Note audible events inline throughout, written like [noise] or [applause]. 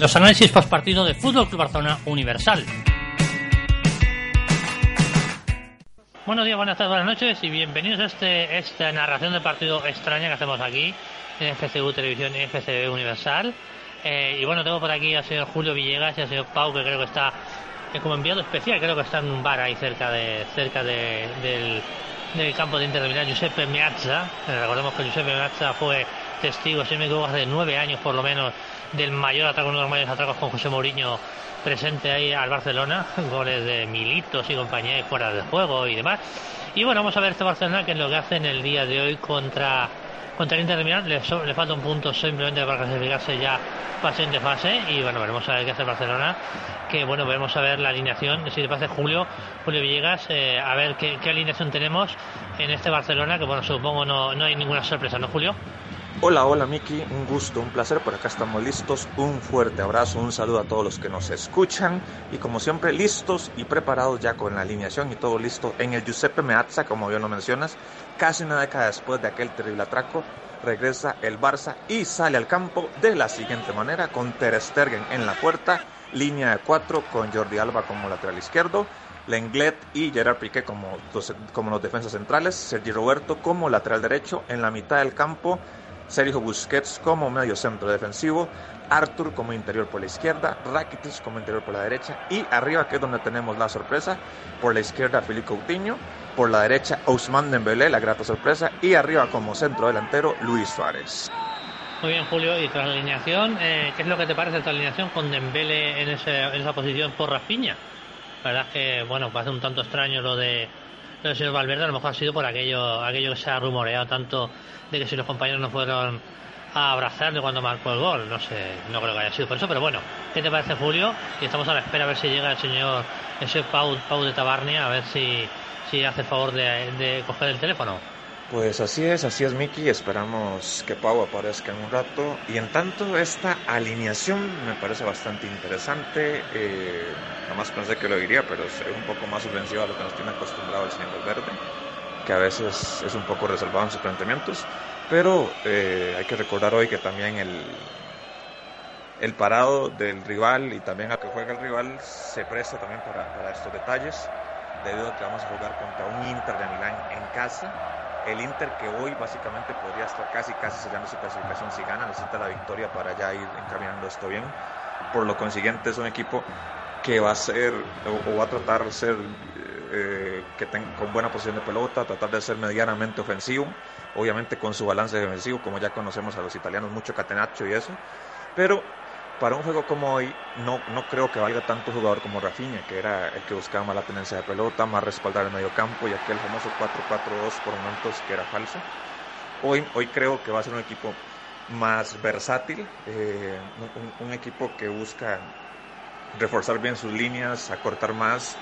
Los análisis post partido de Fútbol Club Barcelona Universal. Buenos días, buenas tardes, buenas noches y bienvenidos a este, esta narración de partido extraña que hacemos aquí en FCU Televisión y FCB Universal. Eh, y bueno, tengo por aquí al señor Julio Villegas y al señor Pau, que creo que está como enviado especial, creo que está en un bar ahí cerca de cerca de, del, del campo de Inter de Milán, Giuseppe Meazza. Eh, recordemos que Giuseppe Meazza fue testigo, si me equivoco, hace nueve años por lo menos del mayor atraco, uno de los mayores atracos con José Mourinho presente ahí al Barcelona, [laughs] goles de Militos y compañía y fuera de juego y demás. Y bueno, vamos a ver este Barcelona que es lo que hace en el día de hoy contra contra el Inter Milán. Le, so- le falta un punto simplemente para clasificarse ya fase de fase y bueno, veremos a ver qué hace el Barcelona. Que bueno, veremos a ver la alineación, si le pasa Julio, Julio Villegas, eh, a ver qué, qué alineación tenemos en este Barcelona, que bueno, supongo no, no hay ninguna sorpresa, ¿no, Julio? Hola, hola Miki, un gusto, un placer, por acá estamos listos, un fuerte abrazo, un saludo a todos los que nos escuchan. Y como siempre listos y preparados ya con la alineación y todo listo en el Giuseppe Meazza, como bien lo mencionas, casi una década después de aquel terrible atraco, regresa el Barça y sale al campo de la siguiente manera, con Ter Stegen en la puerta, línea de cuatro con Jordi Alba como lateral izquierdo, Lenglet y Gerard Piqué como, como los defensas centrales, Sergi Roberto como lateral derecho, en la mitad del campo Sergio Busquets como medio centro defensivo, Arthur como interior por la izquierda, Rakitic como interior por la derecha y arriba que es donde tenemos la sorpresa, por la izquierda Filipe Coutinho, por la derecha Ousmane Dembélé, la grata sorpresa y arriba como centro delantero Luis Suárez. Muy bien, Julio, y tras la alineación, eh, ¿qué es lo que te parece esta alineación con Dembele en, esa posición por Rafinha? La verdad es que, bueno, parece un tanto extraño lo de del señor Valverde, a lo mejor ha sido por aquello, aquello que se ha rumoreado tanto de que si los compañeros no fueron a abrazarle cuando marcó el gol, no sé, no creo que haya sido por eso, pero bueno, ¿qué te parece, Julio? Y estamos a la espera a ver si llega el señor, ese Pau, Pau de Tabarnia, a ver si, si hace favor de coger el teléfono. Pues así es, así es Miki, esperamos que Pau aparezca en un rato. Y en tanto esta alineación me parece bastante interesante, eh, jamás pensé que lo diría, pero es un poco más ofensiva a lo que nos tiene acostumbrado el señor Valverde, que a veces es un poco reservado en sus planteamientos, pero eh, hay que recordar hoy que también el, el parado del rival y también a que juega el rival se presta también para, para estos detalles, debido a que vamos a jugar contra un Inter de Milán en casa el Inter que hoy básicamente podría estar casi casi sellando su clasificación si gana, necesita la victoria para ya ir encaminando esto bien. Por lo consiguiente es un equipo que va a ser o, va a tratar de ser eh, que tenga con buena posición de pelota, tratar de ser medianamente ofensivo, obviamente con su balance defensivo, como ya conocemos a los italianos, mucho catenaccio y eso, pero para un juego como hoy no, no creo que valga tanto jugador como Rafinha, que era el que buscaba más la tenencia de pelota, más respaldar el medio campo y aquel famoso 4-4-2 por momentos que era falso. Hoy, hoy creo que va a ser un equipo más versátil, eh, un, equipo que busca reforzar bien sus líneas, acortar más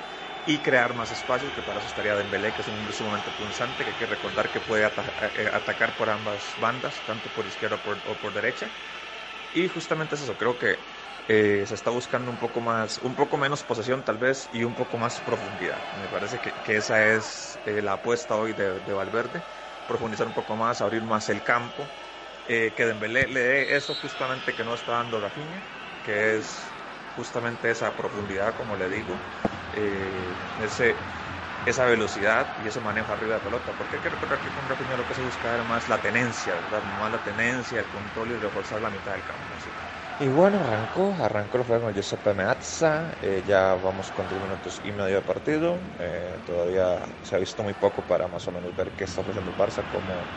y crear más espacios, que para eso estaría Dembélé, que es un hombre sumamente punzante, que hay que recordar que puede eh, atacar por ambas bandas, tanto por izquierda o por derecha. Y justamente es eso, creo que eh, se está buscando un poco más, un poco menos posesión tal vez y un poco más profundidad. Me parece que, que esa es eh, la apuesta hoy de, de, Valverde, profundizar un poco más, abrir más el campo, eh, que Dembélé le dé eso justamente que no está dando Rafinha, que es justamente esa profundidad, como le digo, eh, ese, esa velocidad y ese manejo arriba de pelota, porque hay que recordar que con Rafinha lo que se busca era más la tenencia, ¿verdad? Más la tenencia, el control y reforzar la mitad del campo. Y bueno, arrancó, arrancó el juego con Giuseppe Meazza, eh, ya vamos con 10 minutos y medio de partido, eh, todavía se ha visto muy poco para más o menos ver qué está ofreciendo el Barça, cómo,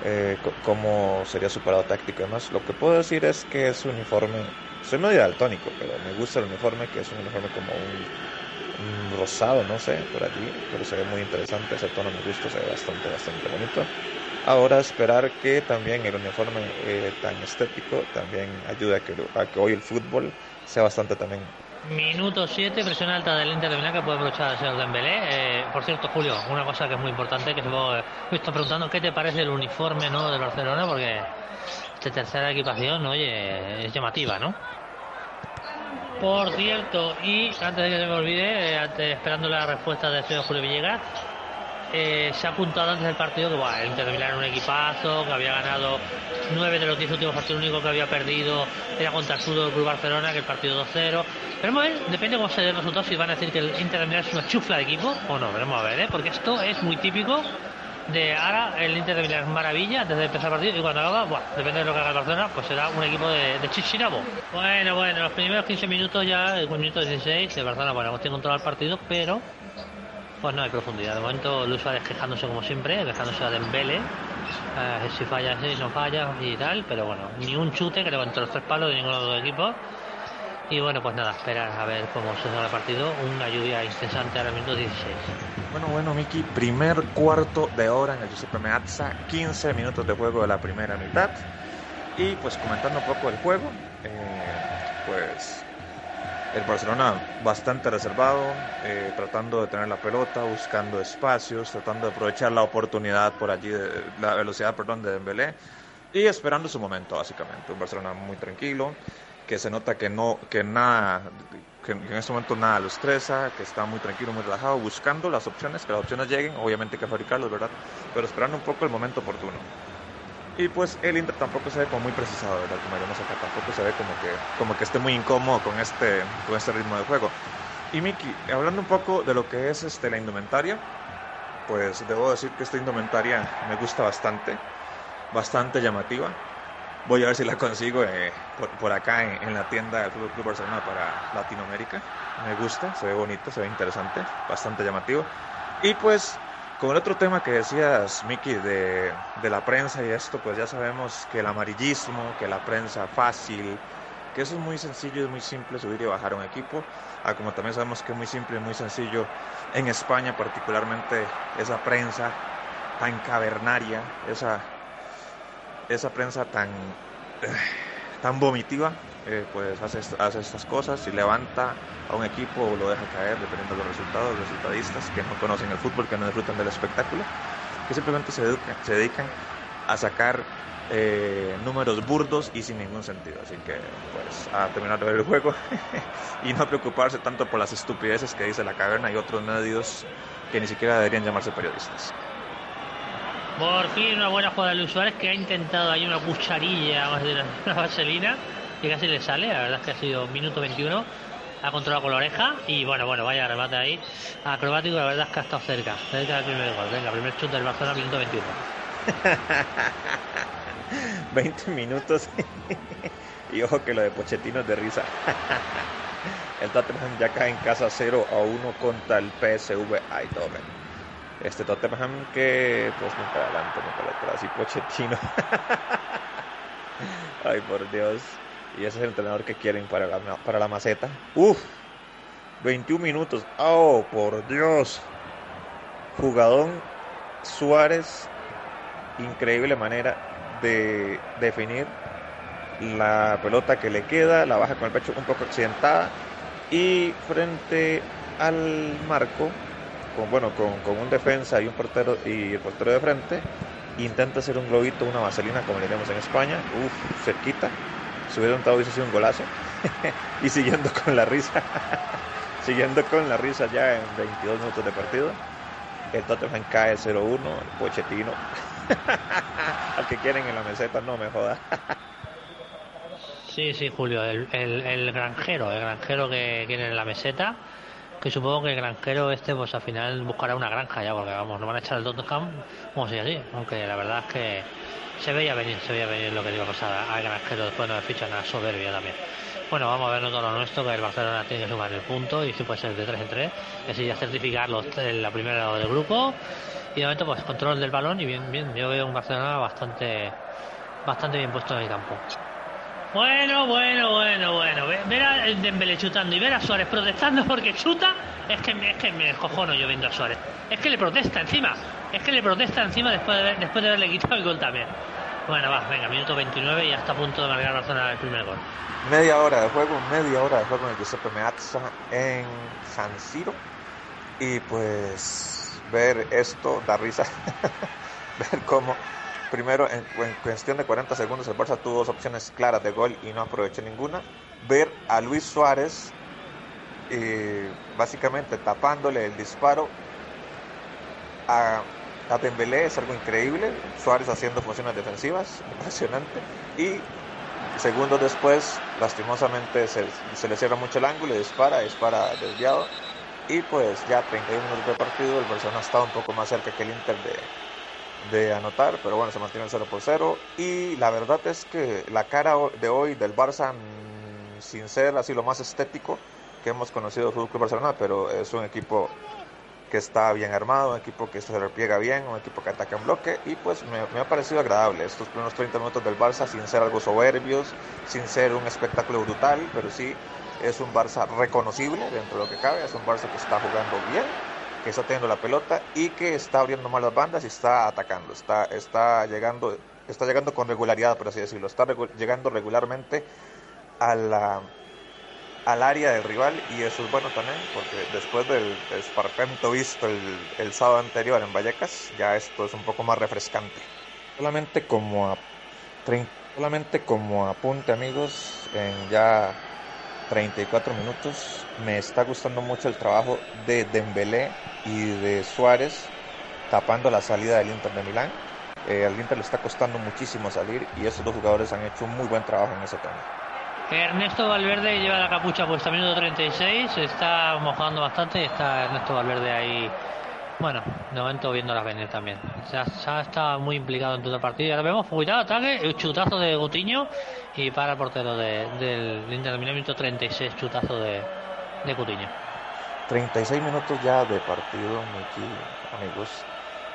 eh, cómo sería su parado táctico y demás. Lo que puedo decir es que es un uniforme, soy medio daltónico, pero me gusta el uniforme, que es un uniforme como un rosado, no sé, por allí, pero se ve muy interesante, ese tono me gusta, se ve bastante, bastante bonito. Ahora esperar que también el uniforme eh, tan estético también ayude a que, a que hoy el fútbol sea bastante también Minuto 7, presión alta del Inter de Milán que puede aprovechar el señor Dembélé. Eh, por cierto, Julio, una cosa que es muy importante, que supongo me está preguntando qué te parece el uniforme ¿no? del Barcelona, porque esta tercera equipación, oye, es llamativa, ¿no? Por cierto, y antes de que se me olvide, eh, esperando la respuesta del señor Julio Villegas, eh, se ha apuntado antes del partido que el Inter de era un equipazo, que había ganado nueve de los diez últimos partidos, el único que había perdido era contra el Sudo del Club Barcelona, que el partido 2-0. Veremos a ver, depende cómo se den los resultados, si van a decir que el Inter de es una chufla de equipo o no, veremos a ver, ¿eh? porque esto es muy típico de ahora el Inter de Milán maravilla antes de empezar el partido y cuando acaba, bueno, depende de lo que haga el Barcelona, pues será un equipo de, de Chichinabo. Bueno, bueno, los primeros 15 minutos ya, el minuto 16, el Barcelona, bueno, hemos controlado el partido, pero pues no hay profundidad. De momento Luis Suárez quejándose como siempre, quejándose a Dembele, eh, si falla, si no falla y tal, pero bueno, ni un chute que levantó los tres palos de ninguno de los dos equipos. Y bueno, pues nada, esperar a ver cómo se da el partido. Una lluvia incesante ahora minuto 16. Bueno, bueno, Miki, primer cuarto de hora en el Giuseppe Meazza, 15 minutos de juego de la primera mitad. Y pues comentando un poco el juego, eh, pues el Barcelona bastante reservado, eh, tratando de tener la pelota, buscando espacios, tratando de aprovechar la oportunidad por allí, de, la velocidad, perdón, de Dembélé y esperando su momento, básicamente. Un Barcelona muy tranquilo, que se nota que no, que nada, que en este momento nada lo estresa, que está muy tranquilo, muy relajado, buscando las opciones, que las opciones lleguen, obviamente hay que fabricarlas, ¿verdad? Pero esperando un poco el momento oportuno. Y pues el Inter tampoco se ve como muy precisado, ¿verdad? Como digamos acá, tampoco se ve como que, como que esté muy incómodo con este, con este ritmo de juego. Y Miki, hablando un poco de lo que es este, la indumentaria, pues debo decir que esta indumentaria me gusta bastante, bastante llamativa. Voy a ver si la consigo eh, por, por, acá en, en, la tienda del Fútbol Club Barcelona para Latinoamérica. Me gusta, se ve bonito, se ve interesante, bastante llamativo. Y pues con el otro tema que decías, Miki, de, de, la prensa y esto, pues ya sabemos que el amarillismo, que la prensa fácil, que eso es muy sencillo, es muy simple subir y bajar un equipo, ah, como también sabemos que es muy simple y muy sencillo en España, particularmente esa prensa tan cavernaria, esa, esa prensa tan, tan vomitiva, eh, pues hace, hace, estas cosas y levanta a un equipo o lo deja caer dependiendo de los resultados, resultadistas que no conocen el fútbol, que no disfrutan del espectáculo, que simplemente se, se dedican a sacar eh, números burdos y sin ningún sentido. Así que, pues, a terminar de el juego [laughs] y no preocuparse tanto por las estupideces que dice la caverna y otros medios que ni siquiera deberían llamarse periodistas. Por fin una buena jugada de Luis Suárez que ha intentado ahí una cucharilla más de una [laughs] vaselina que casi le sale, la verdad es que ha sido minuto 21, ha controlado con la oreja y bueno, bueno, vaya remate ahí, acrobático, la verdad es que ha estado cerca, cerca del primer gol, venga, primer chute del Barcelona, minuto 21. 20 [laughs] minutos [laughs] y ojo que lo de Pochettino es de risa. el Tottenham ya cae en casa 0 a 1 contra el PSV Eindhoven. Este Tottenham que pues nunca adelante, nunca atrás y Pochettino. [laughs] Ay, por Dios. Y ese es el entrenador que quieren para la, para la maceta. Uf, 21 minutos. Oh, por Dios. Jugadón Suárez. Increíble manera de definir la pelota que le queda. La baja con el pecho un poco accidentada. Y frente al marco, con, bueno, con, con un defensa y un portero y el portero de frente, intenta hacer un globito, una vaselina, como le diríamos en España. Uf, cerquita se hubiera notado hubiese sido un golazo. [laughs] y siguiendo con la risa, [laughs] siguiendo con la risa ya en 22 minutos de partido, el Tottenham cae 0-1, el Pochettino. [laughs] Al que quieren en la meseta, no me joda. sí, sí, Julio, el, el, el, granjero, el granjero que quiere en la meseta. Que supongo que el granjero este, pues al final buscará una granja ya, porque vamos, no van a echar el Tottenham, como si así. Aunque la verdad es que se veía venir, se veía venir lo que iba a pasar al granjero después no me fichan a soberbia también. Bueno, vamos a ver todo lo nuestro, que el Barcelona tiene que sumar el punto y si puede ser de 3 en 3, así ya certificar los, la primera del grupo y de momento pues control del balón y bien, bien, yo veo un Barcelona bastante bastante bien puesto en el campo. Bueno, bueno, bueno, bueno. Ver a Dembélé chutando y ver a Suárez protestando porque chuta, es que, es que me cojono yo viendo a Suárez. Es que le protesta encima. Es que le protesta encima después de, después de haberle quitado el gol también. Bueno, va, venga, minuto 29 y ya está a punto de marcar Barcelona el primer gol. Media hora de juego, media hora de juego en el Giuseppe Meazza en San Siro. Y pues ver esto da risa. [laughs] ver cómo primero en, cuestión de 40 segundos el Barça tuvo dos opciones claras de gol y no aprovechó ninguna. Ver a Luis Suárez eh, básicamente tapándole el disparo a, a es algo increíble, Suárez haciendo funciones defensivas, [laughs] impresionante, y segundos después, lastimosamente, se, le cierra mucho el ángulo y dispara, dispara desviado, y pues ya 31 minutos de partido, el Barcelona ha estado un poco más cerca que el Inter de, de anotar, pero bueno, se mantiene el 0 por 0, y la verdad es que la cara de hoy del Barça, mm, sin ser así lo más estético, que hemos conocido el Fútbol Barcelona, pero es un equipo que está bien armado, un equipo que se repliega bien, un equipo que ataca en bloque y pues me, me, ha parecido agradable estos primeros 30 minutos del Barça sin ser algo soberbios, sin ser un espectáculo brutal, pero sí es un Barça reconocible dentro de lo que cabe, es un Barça que está jugando bien, que está teniendo la pelota y que está abriendo mal las bandas y está atacando, está, está, llegando, está llegando con regularidad, por así decirlo, está regu llegando regularmente a la al área del rival y eso es bueno también porque después del esparpento visto el, el, sábado anterior en Vallecas ya esto es un poco más refrescante. Solamente como a, solamente como apunte amigos en ya 34 minutos. Me está gustando mucho el trabajo de Dembélé y de Suárez tapando la salida del Inter de Milán. Eh, al Inter le está costando muchísimo salir y esos dos jugadores han hecho un muy buen trabajo en ese tema. Ernesto Valverde lleva la capucha puesta, minuto 36, está mojando bastante y está Ernesto Valverde ahí, bueno, de momento viendo venir también. Ya, está muy implicado en todo el partido. Ahora vemos, cuidado, ataque, el chutazo de Gutiño y para el portero de, del Inter minuto 36, chutazo de, de Coutinho. 36 minutos ya de partido, Miki, amigos.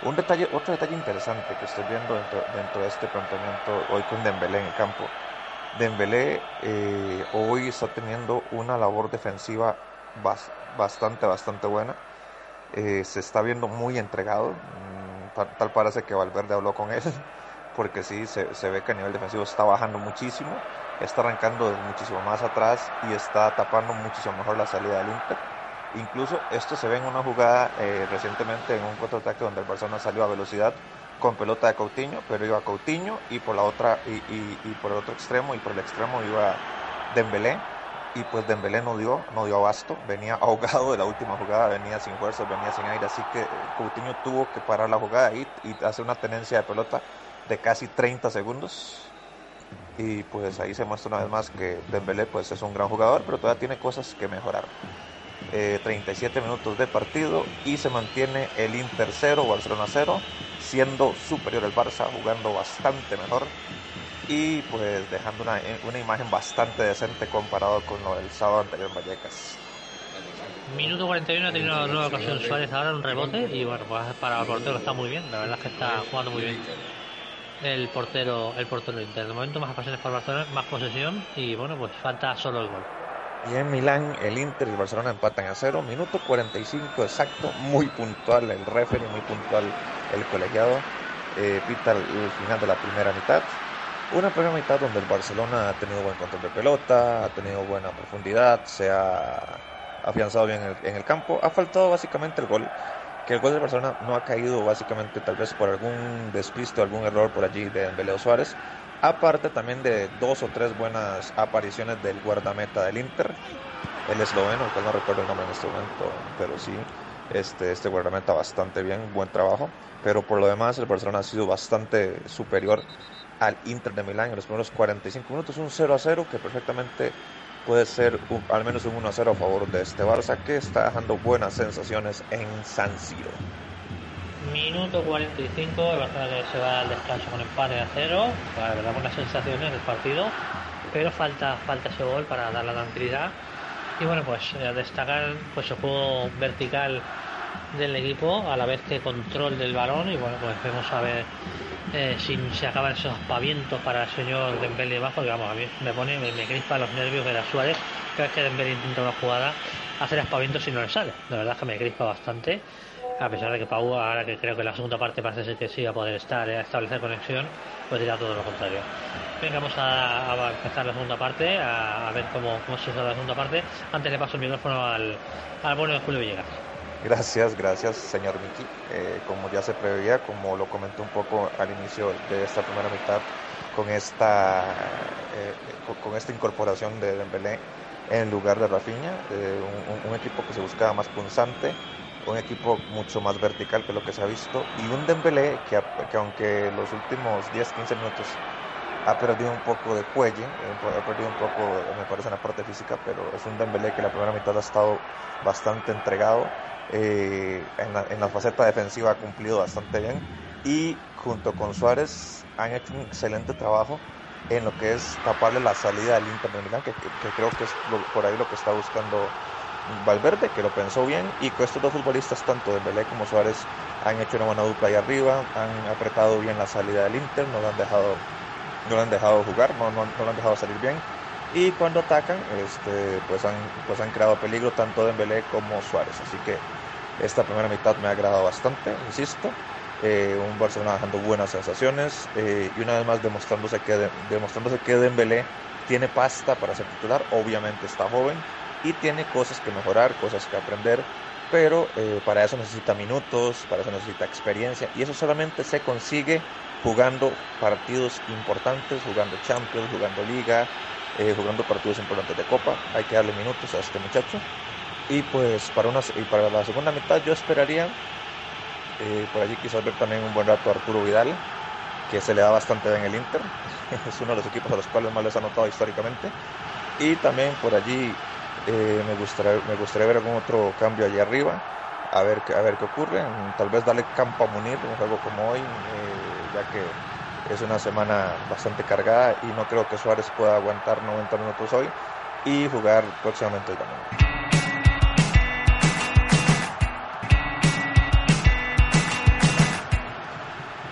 Un detalle, otro detalle interesante que estoy viendo dentro, dentro de este planteamiento hoy con Dembélé en el campo Dembélé eh, hoy está teniendo una labor defensiva bas, bastante, bastante buena. Eh, se está viendo muy entregado. Mm, tal, parece que Valverde habló con él, [laughs] porque sí, se, ve que a nivel defensivo está bajando muchísimo, está arrancando muchísimo más atrás y está tapando muchísimo mejor la salida del Inter. Incluso esto se ve en una jugada eh, recientemente en un contraataque donde el Barcelona salió a velocidad con pelota de Coutinho, pero iba Coutinho y por la otra y, y, y, por el otro extremo y por el extremo iba Dembélé y pues Dembélé no dio, no dio abasto, venía [laughs] ahogado de la última jugada, venía sin fuerzas, venía sin aire, así que Coutinho tuvo que parar la jugada y, y hacer una tenencia de pelota de casi 30 segundos. Y pues ahí se muestra una vez más que Dembélé pues es un gran jugador, pero todavía tiene cosas que mejorar. Eh, 37 minutos de partido y se mantiene el Inter 0, Barcelona 0 siendo superior el Barça, jugando bastante mejor y pues dejando una, una imagen bastante decente comparado con lo del sábado anterior en Vallecas. Minuto 41 ha tenido una nueva ocasión Suárez ahora un rebote y bueno, pues para el portero está muy bien, la verdad es que está jugando muy bien el portero el portero Inter. De momento más ocasiones para Barcelona, más posesión y bueno, pues falta solo el gol. Y en Milán el Inter y el Barcelona empatan a cero, minuto 45 exacto, muy puntual el referee, muy puntual el colegiado, eh, pita el final de la primera mitad. Una primera mitad donde el Barcelona ha tenido buen control de pelota, ha tenido buena profundidad, se ha afianzado bien en el, el campo. Ha faltado básicamente el gol, que el gol del Barcelona no ha caído básicamente tal vez por algún despiste algún error por allí de Beleo Suárez. Aparte también de dos o tres buenas apariciones del guardameta del Inter, el esloveno, que no recuerdo el nombre en este momento, pero sí, este, este guardameta bastante bien, buen trabajo. Pero por lo demás, el Barcelona ha sido bastante superior al Inter de Milán en los primeros 45 minutos, un 0 a 0 que perfectamente puede ser un, al menos un 1 a 0 a favor de este Barça que está dejando buenas sensaciones en San Siro. Minuto 45, el Barcelona se va al descanso con empate a cero, la verdad buenas sensaciones del partido, pero falta, falta ese gol para dar la tranquilidad. Y bueno, pues a destacar pues el juego vertical del equipo a la vez que control del balón y bueno, pues vamos a ver eh, si se acaban esos pavientos para el señor Dembélé bajo, que vamos, a mí me pone, me, me crispa los nervios de la Suárez cada vez que Dembélé intenta una jugada hacer espavientos y no le sale. La verdad es que me crispa bastante a pesar de que Pau, ahora que creo que la segunda parte parece ser que sí va a poder estar, a establecer conexión, pues dirá todo lo contrario. Venga, vamos a, a empezar la segunda parte, a, ver cómo, cómo se da la segunda parte. Antes le paso el micrófono al, al bueno de Julio Villegas. Gracias, gracias, señor Miki. Eh, como ya se preveía, como lo comenté un poco al inicio de esta primera mitad, con esta, eh, con, esta incorporación de Dembélé en lugar de Rafinha, eh, un, un, equipo que se buscaba más punzante, un equipo mucho más vertical que lo que se ha visto y un Dembélé que, que aunque los últimos 10-15 minutos ha perdido un poco de cuello, ha perdido un poco, me parece, en la parte física, pero es un Dembélé que la primera mitad ha estado bastante entregado, eh, en, la, en, la, faceta defensiva ha cumplido bastante bien y junto con Suárez han hecho un excelente trabajo en lo que es taparle la salida del Inter de Milán, que, que, que creo que es lo, por ahí lo que está buscando Valverde, que lo pensó bien, y con estos dos futbolistas, tanto Dembélé como Suárez, han hecho una buena dupla ahí arriba, han apretado bien la salida del Inter, no lo han dejado no lo han dejado jugar, no, no, no lo han dejado salir bien. Y cuando atacan, este, pues, han, pues han creado peligro tanto Dembélé como Suárez. Así que esta primera mitad me ha agradado bastante, insisto. Eh, un Barcelona dejando buenas sensaciones eh, y una vez más demostrándose que, de, demostrándose que Dembélé tiene pasta para ser titular. Obviamente está joven y tiene cosas que mejorar, cosas que aprender, pero eh, para eso necesita minutos, para eso necesita experiencia y eso solamente se consigue jugando partidos importantes, jugando Champions, jugando Liga, eh, jugando partidos importantes de Copa. Hay que darle minutos a este muchacho. Y pues para, una, y para la segunda mitad yo esperaría, eh, por allí quizás ver también un buen rato a Arturo Vidal, que se le da bastante bien el Inter. [laughs] es uno de los equipos a los cuales más les ha notado históricamente. Y también por allí eh, me, gustaría, me gustaría ver algún otro cambio allí arriba a ver, a ver qué ocurre. Tal vez darle campo a Munir, un juego como hoy, eh, ya que es una semana bastante cargada y no creo que Suárez pueda aguantar 90 minutos hoy y jugar próximamente hoy también.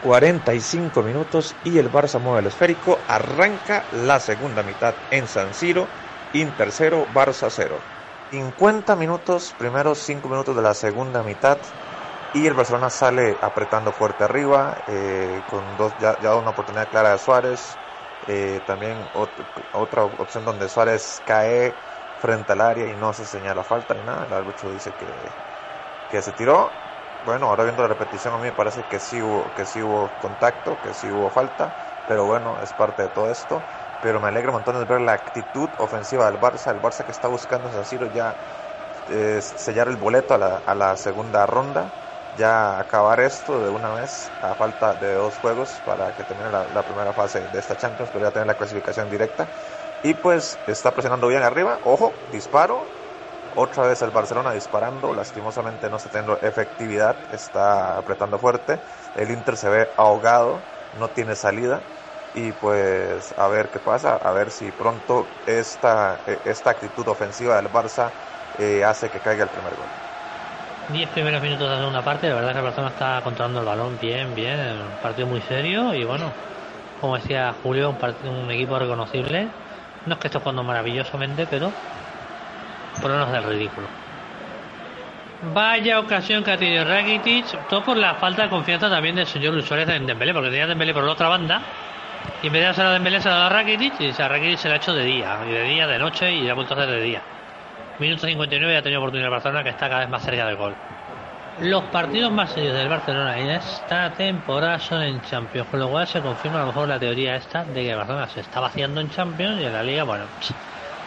...45 minutos y el Barça mueve el esférico... ...arranca la segunda mitad en San Siro... ...Inter 0, Barça 0... 50 minutos, primeros 5 minutos de la segunda mitad y el Barcelona sale apretando fuerte arriba, eh, con dos, ya, ya, una oportunidad clara de Suárez, eh, también otra opción donde Suárez cae frente al área y no se señala falta ni nada, el árbitro dice que, que se tiró, bueno, ahora viendo la repetición a mí me parece que sí hubo, que sí hubo contacto, que sí hubo falta, pero bueno, es parte de todo esto. Pero me alegra montones ver la actitud ofensiva del Barça, el Barça que está buscando San Siro ya eh, sellar el boleto a la, a la, segunda ronda, ya acabar esto de una vez a falta de dos juegos para que termine la, primera fase de esta Champions, pero ya tener la clasificación directa. Y pues está presionando bien arriba, ojo, disparo, otra vez el Barcelona disparando, lastimosamente no está teniendo efectividad, está apretando fuerte, el Inter se ve ahogado, no tiene salida y pues a ver qué pasa, a ver si pronto esta, esta actitud ofensiva del Barça eh, hace que caiga el primer gol. Diez primeros minutos de la segunda parte, la verdad que el Barcelona está controlando el balón bien, bien, un partido muy serio y bueno, como decía Julio, un, partido, un equipo reconocible. No es que esté jugando maravillosamente, pero por lo menos del ridículo. Vaya ocasión que ha tenido Rakitic, todo por la falta de confianza también del señor Luis Suárez en Dembélé, porque tenía Dembélé por la otra banda y en vez de hacer a Dembélé se la da a Rakitic y a Rakitic se la ha hecho de día, y de día, de noche y la ha vuelto a hacer de día. Minuto 59 y ha tenido oportunidad el Barcelona que está cada vez más cerca del gol. Los partidos más serios del Barcelona en esta temporada son en Champions, con lo cual se confirma a lo mejor la teoría esta de que el Barcelona se está vaciando en Champions y en la Liga, bueno,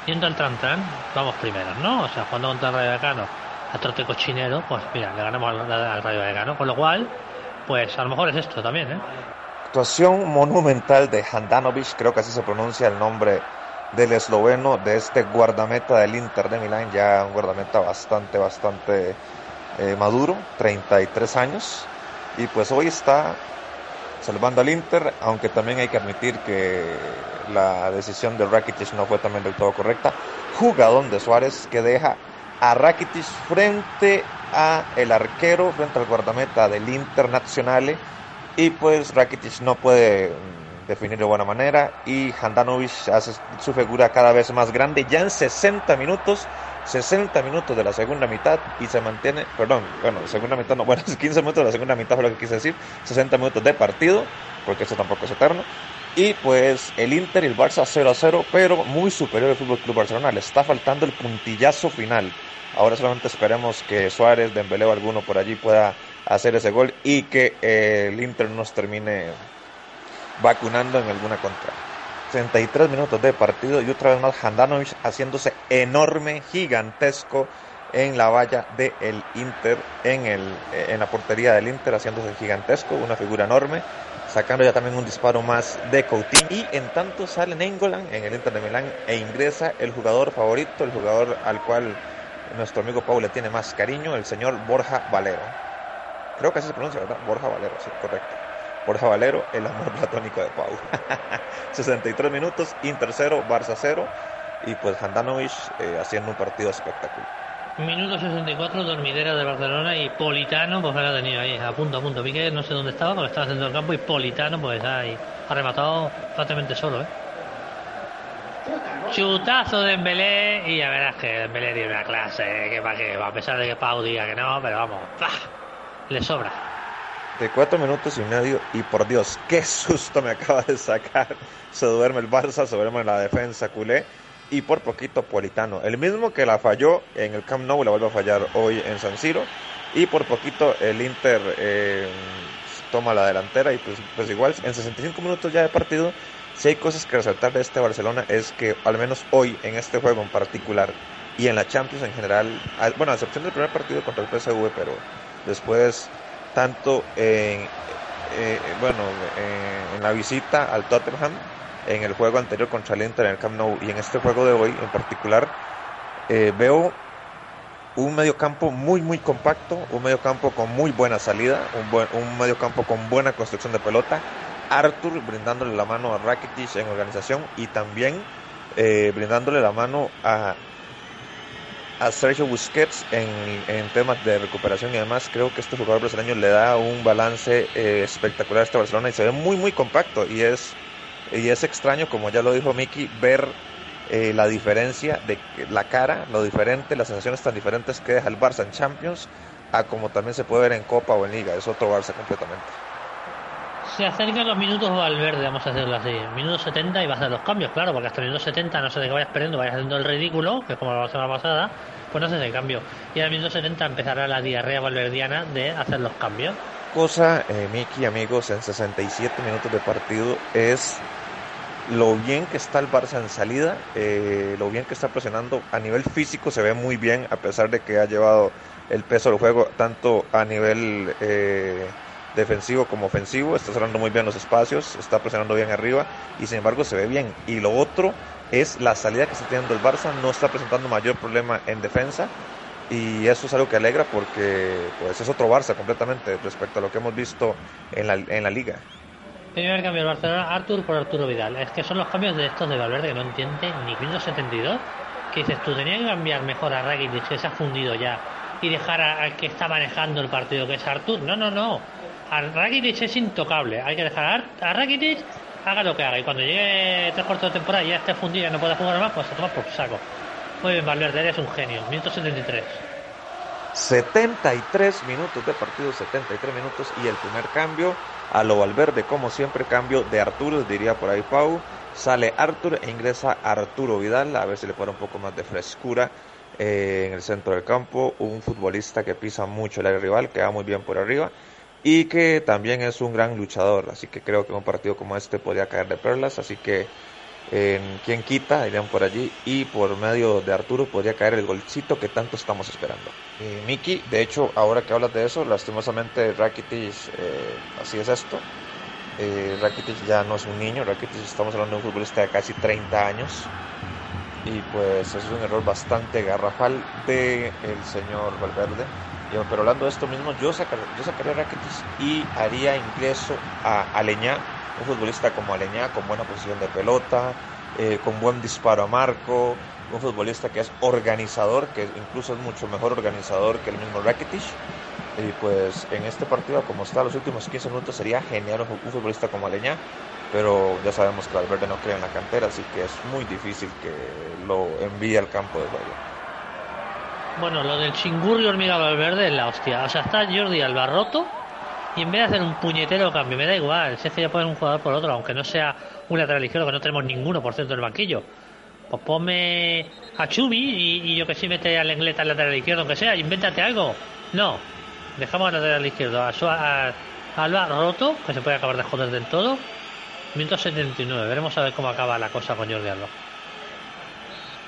yendo al tran tran, vamos primeros, ¿no? O sea, jugando contra el Rayo Vallecano a trote cochinero, pues mira, le ganamos al, al Rayo Vallecano, con lo cual, pues a lo mejor es esto también, ¿eh? actuación monumental de Handanovic, creo que así se pronuncia el nombre del esloveno, de este guardameta del Inter de Milán, ya un guardameta bastante, bastante eh, maduro, 33 años, y pues hoy está salvando al Inter, aunque también hay que admitir que la decisión de Rakitic no fue también del todo correcta. Jugadón de Suárez que deja a Rakitic frente a el arquero, frente al guardameta del Internazionale y pues Rakitic no puede definir de buena manera y Handanovic hace su figura cada vez más grande ya en 60 minutos 60 minutos de la segunda mitad y se mantiene, perdón, bueno, segunda mitad no, [laughs] bueno, 15 minutos de la segunda mitad fue lo que quise decir, 60 minutos de partido, porque eso tampoco es eterno. Y pues el Inter y el Barça 0 a 0, pero muy superior al Fútbol Club Barcelona, le está faltando el puntillazo final. Ahora solamente esperemos que Suárez, Dembélé o alguno por allí pueda hacer ese gol y que eh, el Inter nos termine vacunando en alguna contra. 63 minutos de partido y otra vez más Handanovic haciéndose enorme, gigantesco en la valla del Inter, en, el, en la portería del Inter, haciéndose gigantesco, una figura enorme, sacando ya también un disparo más de Coutinho. Y en tanto sale Nengolan en el Inter de Milán e ingresa el jugador favorito, el jugador al cual nuestro amigo Pau le tiene más cariño, el señor Borja Valero. Creo que así se pronuncia, ¿verdad? Borja Valero, sí, correcto. Borja Valero, el amor platónico de Pau. 63 [laughs] minutos, Inter 0, Barça 0 y pues Handanovic eh, haciendo un partido espectacular. Minuto 64, dormidera de Barcelona y Politano, pues me lo ha tenido ahí, a punto a punto. Piqué no sé dónde estaba, porque estaba haciendo el campo y Politano, pues ahí, ha rematado prácticamente solo, ¿eh? Chutazo de Dembélé y ya verás que Dembélé tiene una clase, que para que, a pesar de que Pau diga que no, pero vamos, le sobra. De cuatro minutos y medio y por Dios, qué [laughs] susto me acaba de sacar. Se duerme el Barça, se duerme la defensa culé y por poquito Politano. El mismo que la falló en el Camp Nou la vuelve a fallar hoy en San Siro y por poquito el Inter eh, toma la delantera y pues, pues igual en 65 minutos ya de partido si hay cosas que resaltar de este Barcelona es que al menos hoy en este juego en particular y en la Champions en general, bueno, a excepción del primer partido contra el PSV, pero después tanto en, eh, bueno, en la visita al Tottenham, en el juego anterior contra el Inter en el Camp Nou y en este juego de hoy en particular, eh, veo un mediocampo muy muy compacto, un mediocampo con muy buena salida, un, buen, un mediocampo con buena construcción de pelota, Arthur brindándole la mano a Rakitic en organización y también eh, brindándole la mano a, a Sergio Busquets en, temas de recuperación y además creo que este jugador brasileño le da un balance eh, espectacular a este Barcelona y se ve muy muy compacto y es, y es extraño como ya lo dijo Miki ver eh, la diferencia de la cara, lo diferente, las sensaciones tan diferentes que deja el Barça en Champions a como también se puede ver en Copa o en Liga, es otro Barça completamente se acercan los minutos verde, vamos a hacerlo así. Minuto 70 y va a hacer los cambios, claro, porque hasta el minuto 70 no sé de qué vayas perdiendo, vayas haciendo el ridículo, que es como la semana pasada, pues no haces el cambio. Y al minuto 70 empezará la diarrea valverdiana de hacer los cambios. Cosa, eh, Miki, amigos, en 67 minutos de partido es lo bien que está el Barça en salida, eh, lo bien que está presionando a nivel físico, se ve muy bien, a pesar de que ha llevado el peso del juego, tanto a nivel... Eh, defensivo como ofensivo, está cerrando muy bien los espacios, está presionando bien arriba y sin embargo se ve bien. Y lo otro es la salida que está teniendo el Barça, no está presentando mayor problema en defensa y eso es algo que alegra porque pues es otro Barça completamente respecto a lo que hemos visto en la, en la liga. Primer cambio del Barcelona, Artur por Arturo Vidal. Es que son los cambios de estos de Valverde que no entiende ni 172. Que dices, tú tenías que cambiar mejor a Rakitic, que se ha fundido ya, y dejar al que está manejando el partido, que es Artur. No, no, no a Rakitic es intocable. Hay que dejar a Rakitic haga lo que haga. Y cuando llegue tres cuartos de temporada y ya esté fundido y no pueda jugar más, pues se toma por saco. Muy bien, Valverde, eres un genio. Minuto 73. 73 minutos de partido, 73 minutos y el primer cambio a lo Valverde, como siempre, cambio de Arturo, diría por ahí Pau. Sale Arturo e ingresa Arturo Vidal, a ver si le pone un poco más de frescura eh, en el centro del campo. Un futbolista que pisa mucho el rival, que va muy bien por arriba y que también es un gran luchador, así que creo que un partido como este podría caer de perlas, así que en quien quita, irían por allí, y por medio de Arturo podría caer el golcito que tanto estamos esperando. Y Miki, de hecho, ahora que hablas de eso, lastimosamente Rakitic, eh, así es esto, eh, Rakitic ya no es un niño, Rakitic estamos hablando de un futbolista de casi 30 años, y pues es un error bastante garrafal de el señor Valverde pero hablando de esto mismo, yo, sacaría, yo sacaría Rakitic y haría ingreso a Aleñá, un futbolista como Aleñá, con buena posición de pelota, eh, con buen disparo a marco, un futbolista que es organizador, que incluso es mucho mejor organizador que el mismo Rakitic. Y pues en este partido, como está los últimos 15 minutos, sería genial un futbolista como Aleñá, pero ya sabemos que Valverde no cree en la cantera, así que es muy difícil que lo envíe al campo de juego. Bueno, lo del chingurri hormiga verde es la hostia. O sea, está Jordi Albarroto y en vez de hacer un puñetero cambio, me da igual, si es que ya ponen un jugador por otro, aunque no sea un lateral izquierdo, que no tenemos ninguno por cierto del banquillo. Pues ponme a Chumi y, yo que sí mete al inglés al lateral izquierdo, aunque sea, invéntate algo. No, dejamos al lateral izquierdo a, a, Alba roto, que se puede acabar de joder del todo. Minuto 79, veremos a ver cómo acaba la cosa con Jordi Alba.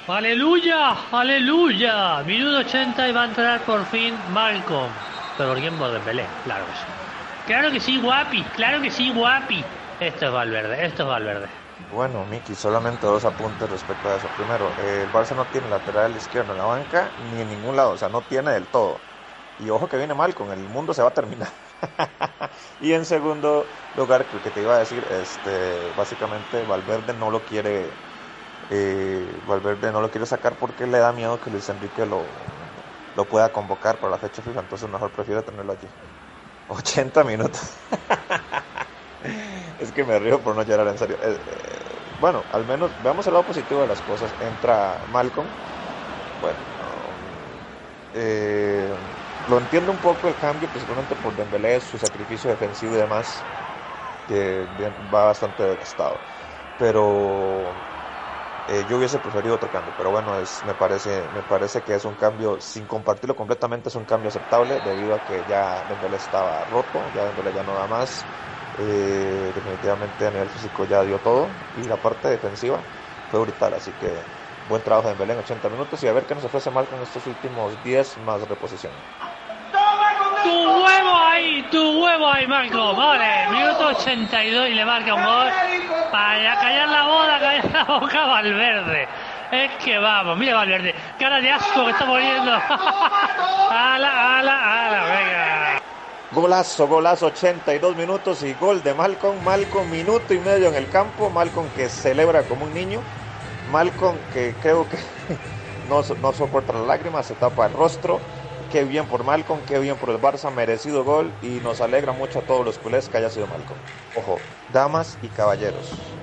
Aleluya, aleluya. Minuto 80 y va a entrar por fin Malcolm. Pero por quién Dembélé, claro que sí. Claro que sí, guapi, claro que sí, guapi. Esto es Valverde, esto es Valverde. Bueno, Miki, solamente dos apuntes respecto a eso. Primero, el Barça no tiene lateral izquierdo en la banca ni en ningún lado, o sea, no tiene del todo. Y ojo que viene mal, con el mundo se va a terminar. [laughs] y en segundo lugar, creo que te iba a decir, este, básicamente Valverde no lo quiere, eh, Valverde no lo quiere sacar porque le da miedo que Luis Enrique lo, lo pueda convocar para la fecha FIFA, entonces mejor prefiere tenerlo allí. 80 minutos. [laughs] es que me río por no llorar en serio. Eh, eh, bueno, al menos veamos el lado positivo de las cosas. Entra Malcolm. Bueno, eh, lo entiendo un poco el cambio, principalmente por Dembélé, su sacrificio defensivo y demás, que va bastante desgastado. Pero eh, yo hubiese preferido otro cambio, pero bueno, es, me, parece, me parece que es un cambio, sin compartirlo completamente, es un cambio aceptable debido a que ya Dembélé estaba roto, ya Dembélé ya no da más, eh, definitivamente a nivel físico ya dio todo y la parte defensiva fue brutal, así que buen trabajo de Dembélé en 80 minutos y a ver qué nos ofrece mal con estos últimos 10 más reposición. Ahí, tu huevo ahí, Marco. Vale, minuto 82 y le marca un gol para callar la boda, callar la boca Valverde. Es que vamos, mira Valverde, cara de asco que está poniendo. [laughs] ala, ala, ala, venga. Golazo, golazo, 82 minutos y gol de Malcolm. Malcolm, minuto y medio en el campo. Malcolm que celebra como un niño. Malcolm que creo que [laughs] no, no soporta las lágrimas, se tapa el rostro. Qué bien por Malcolm, qué bien por el Barça, merecido gol y nos alegra mucho a todos los culés que haya sido Malcolm. Ojo, damas y caballeros,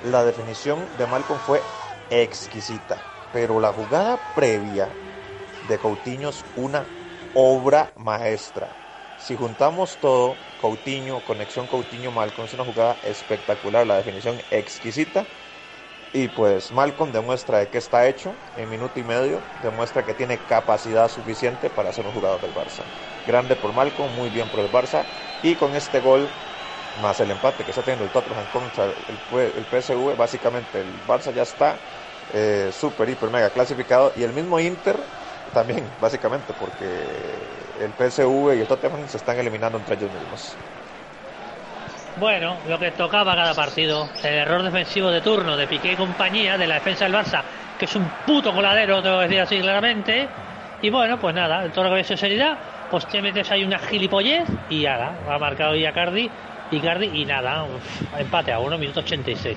la definición de Malcolm fue exquisita, pero la jugada previa de Coutinho es una obra maestra. Si juntamos todo, Coutinho, conexión Coutinho-Malcolm, es una jugada espectacular, la definición exquisita y pues Malcolm demuestra de qué está hecho en minuto y medio, demuestra que tiene capacidad suficiente para ser un jugador del Barça. Grande por Malcolm, muy bien por el Barça. Y con este gol, más el empate que está teniendo el Tottenham contra el, PSV, básicamente el Barça ya está eh, súper, hiper, mega clasificado. Y el mismo Inter también, básicamente, porque el PSV y el Tottenham se están eliminando entre ellos mismos. Bueno, lo que tocaba cada partido. El error defensivo de turno de Piqué y compañía de la defensa del Barça, que es un puto coladero, tengo que decir así claramente. Y bueno, pues nada, en todo lo que es seriedad, pues te metes ahí una gilipollez y nada, ha marcado ya Cardi y nada, empate a uno, minuto 86.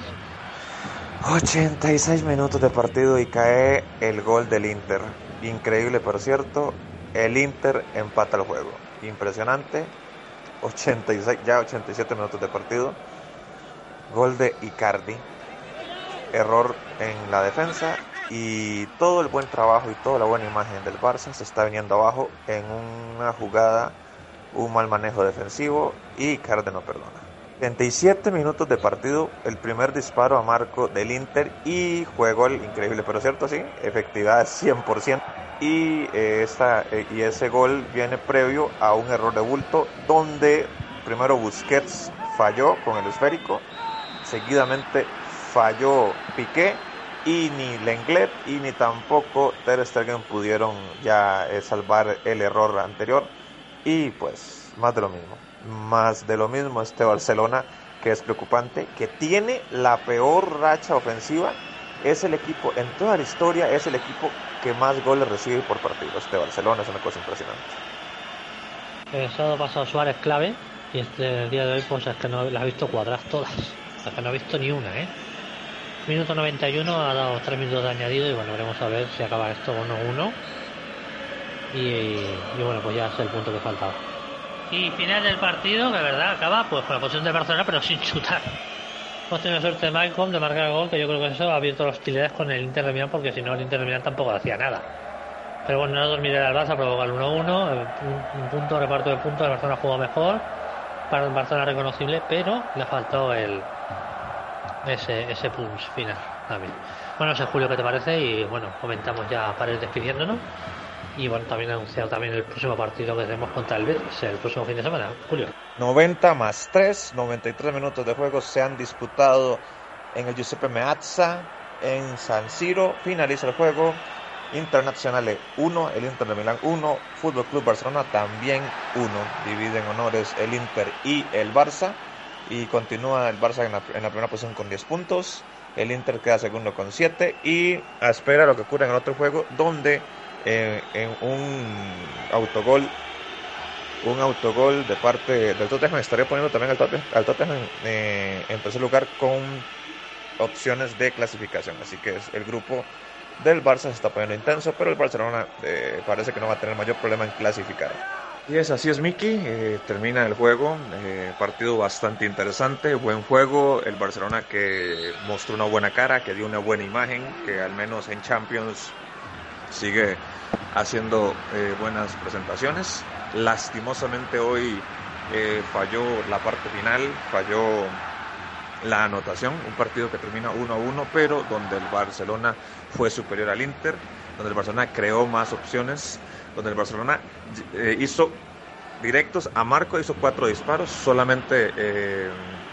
86 minutos de partido y cae el gol del Inter. Increíble, por cierto, el Inter empata el juego. Impresionante, 86, ya 87 minutos de partido. Gol de Icardi. Error en la defensa y todo el buen trabajo y toda la buena imagen del Barça se está viniendo abajo en una jugada, un mal manejo defensivo y Icardi no perdona. 37 minutos de partido, el primer disparo a Marco del Inter y juego el increíble, pero cierto, sí, efectividad 100% y, eh, eh, y ese gol viene previo a un error de bulto donde primero Busquets falló con el esférico, seguidamente falló Piqué y ni Lenglet y ni tampoco Ter Stegen pudieron ya eh, salvar el error anterior. Y pues más de lo mismo, más de lo mismo este Barcelona que es preocupante, que tiene la peor racha ofensiva es el equipo, en toda la historia, es el equipo que más goles recibe por partido. Este Barcelona es una cosa impresionante. El sábado pasado Suárez clave y este día de hoy pues es que no las ha visto cuadradas todas. Es que no ha visto ni una, ¿eh? Minuto 91 ha dado 3 minutos de añadido y bueno, veremos a ver si acaba esto 1-1. Y, y, bueno, pues ya es el punto que faltaba. Y final del partido, que verdad acaba pues con la posición de Barcelona pero sin chutar hemos tenido suerte de Malcolm de marcar el gol, que yo creo que eso ha abierto las hostilidades con el Inter de Milán, porque si no, el Inter de Milán tampoco hacía nada. Pero bueno, no dormir el Barça, provoca el 1-1, un, punto, reparto de puntos, el Barcelona jugó mejor, para el Barcelona reconocible, pero le faltó el ese, ese punch final también. Bueno, no sé, Julio, ¿qué te parece? Y bueno, comentamos ya para ir despidiéndonos. Y bueno, también anunciado también el próximo partido que tenemos contra el Betis el próximo fin de semana, Julio. 90 más 3, 93 minutos de juego se han disputado en el Giuseppe Meazza. en San Siro. Finaliza el juego. Internacional 1, el Inter de Milán 1, Fútbol Club Barcelona también 1. Dividen honores el Inter y el Barça. Y continúa el Barça en la, en la primera posición con 10 puntos. El Inter queda segundo con 7. Y espera lo que ocurra en el otro juego, donde eh, en un autogol un autogol de parte del Tottenham. Estaría poniendo también al Tottenham, eh, en tercer lugar con opciones de clasificación. Así que es el grupo del Barça se está poniendo intenso pero el Barcelona eh, parece que no va a tener mayor problema en clasificar. Y es así es Miki termina el juego partido bastante interesante buen juego el Barcelona que mostró una buena cara que dio una buena imagen que al menos en Champions sigue haciendo eh, buenas presentaciones. Lastimosamente hoy eh, falló la parte final, falló la anotación, un partido que termina 1 a 1, pero donde el Barcelona fue superior al Inter, donde el Barcelona creó más opciones, donde el Barcelona eh, hizo directos a Marco, hizo cuatro disparos, solamente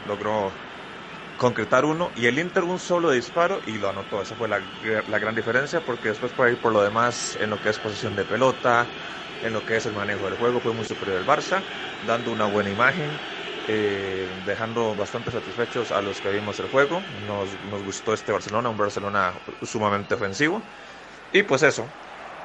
logró concretar uno y el Inter un solo disparo y lo anotó. Esa fue la, gran diferencia porque después por ahí por lo demás en lo que es posición de pelota, en lo que es el manejo del juego fue muy superior el Barça, dando una buena imagen, eh, dejando bastante satisfechos a los que vimos el juego. Nos, nos gustó este Barcelona, un Barcelona sumamente ofensivo. Y pues eso,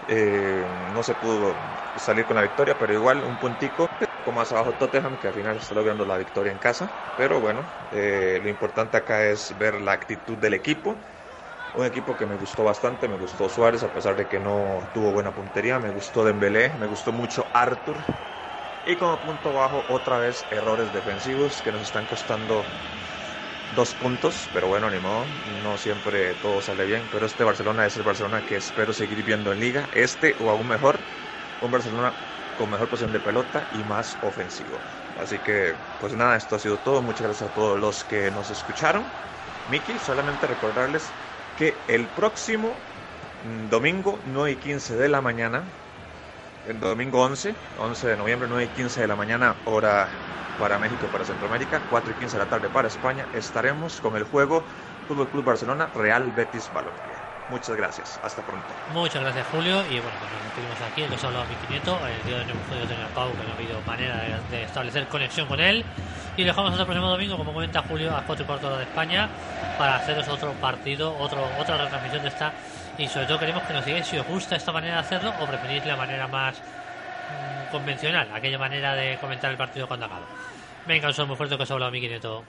eh, no se pudo salir con la victoria, pero igual un puntico. Como más abajo Tottenham, que al final está logrando la victoria en casa. Pero bueno, eh, lo importante acá es ver la actitud del equipo. Un equipo que me gustó bastante, me gustó Suárez, a pesar de que no tuvo buena puntería. Me gustó Dembélé, me gustó mucho Arthur. Y como punto bajo, otra vez errores defensivos que nos están costando dos puntos, pero bueno, ni modo, no siempre todo sale bien, pero este Barcelona es el Barcelona que espero seguir viendo en liga, este o aún mejor, un Barcelona con mejor posición de pelota y más ofensivo. Así que, pues nada, esto ha sido todo, muchas gracias a todos los que nos escucharon. Miki, solamente recordarles que el próximo mm, domingo 9 y 15 de la mañana, el domingo 11, 11 de noviembre 9 y 15 de la mañana, hora para México, para Centroamérica, 4 y 15 de la tarde para España, estaremos con el juego Fútbol Club Barcelona Real Betis Balompié. Muchas gracias, hasta pronto. Muchas gracias Julio y bueno, pues nos despedimos aquí, que solo a mi Nieto, el día de hoy hemos podido tener a Pau, que no ha habido manera de, establecer conexión con él y dejamos hasta el próximo domingo, como comenta Julio, a las 4 y cuarto de España para haceros otro partido, otro, otra retransmisión de esta y sobre todo queremos que nos digáis si os gusta esta manera de hacerlo o preferís la manera más convencional, aquella manera de comentar el partido cuando acaba. Venga, un saludo muy fuerte que os ha hablado Miki Nieto.